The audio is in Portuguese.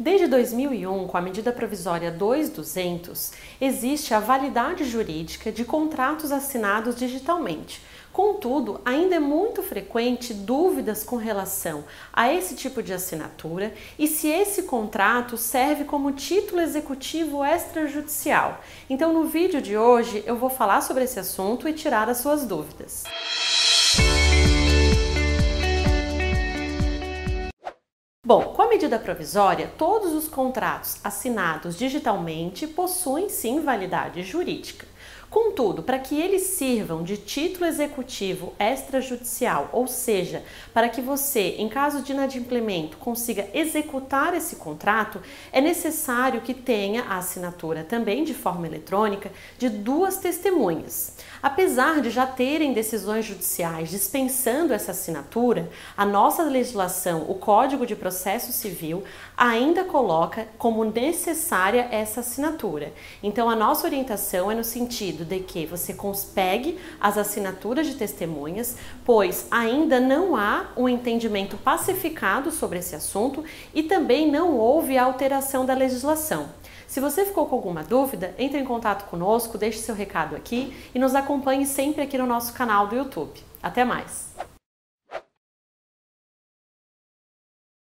Desde 2001, com a medida provisória 2200, existe a validade jurídica de contratos assinados digitalmente. Contudo, ainda é muito frequente dúvidas com relação a esse tipo de assinatura e se esse contrato serve como título executivo extrajudicial. Então, no vídeo de hoje, eu vou falar sobre esse assunto e tirar as suas dúvidas. Bom, com a medida provisória, todos os contratos assinados digitalmente possuem sim validade jurídica. Contudo, para que eles sirvam de título executivo extrajudicial, ou seja, para que você, em caso de inadimplemento, consiga executar esse contrato, é necessário que tenha a assinatura também de forma eletrônica de duas testemunhas. Apesar de já terem decisões judiciais dispensando essa assinatura, a nossa legislação, o Código de Processo Civil, ainda coloca como necessária essa assinatura. Então, a nossa orientação é no sentido sentido de que você pegue as assinaturas de testemunhas, pois ainda não há um entendimento pacificado sobre esse assunto e também não houve alteração da legislação. Se você ficou com alguma dúvida, entre em contato conosco, deixe seu recado aqui e nos acompanhe sempre aqui no nosso canal do YouTube. Até mais!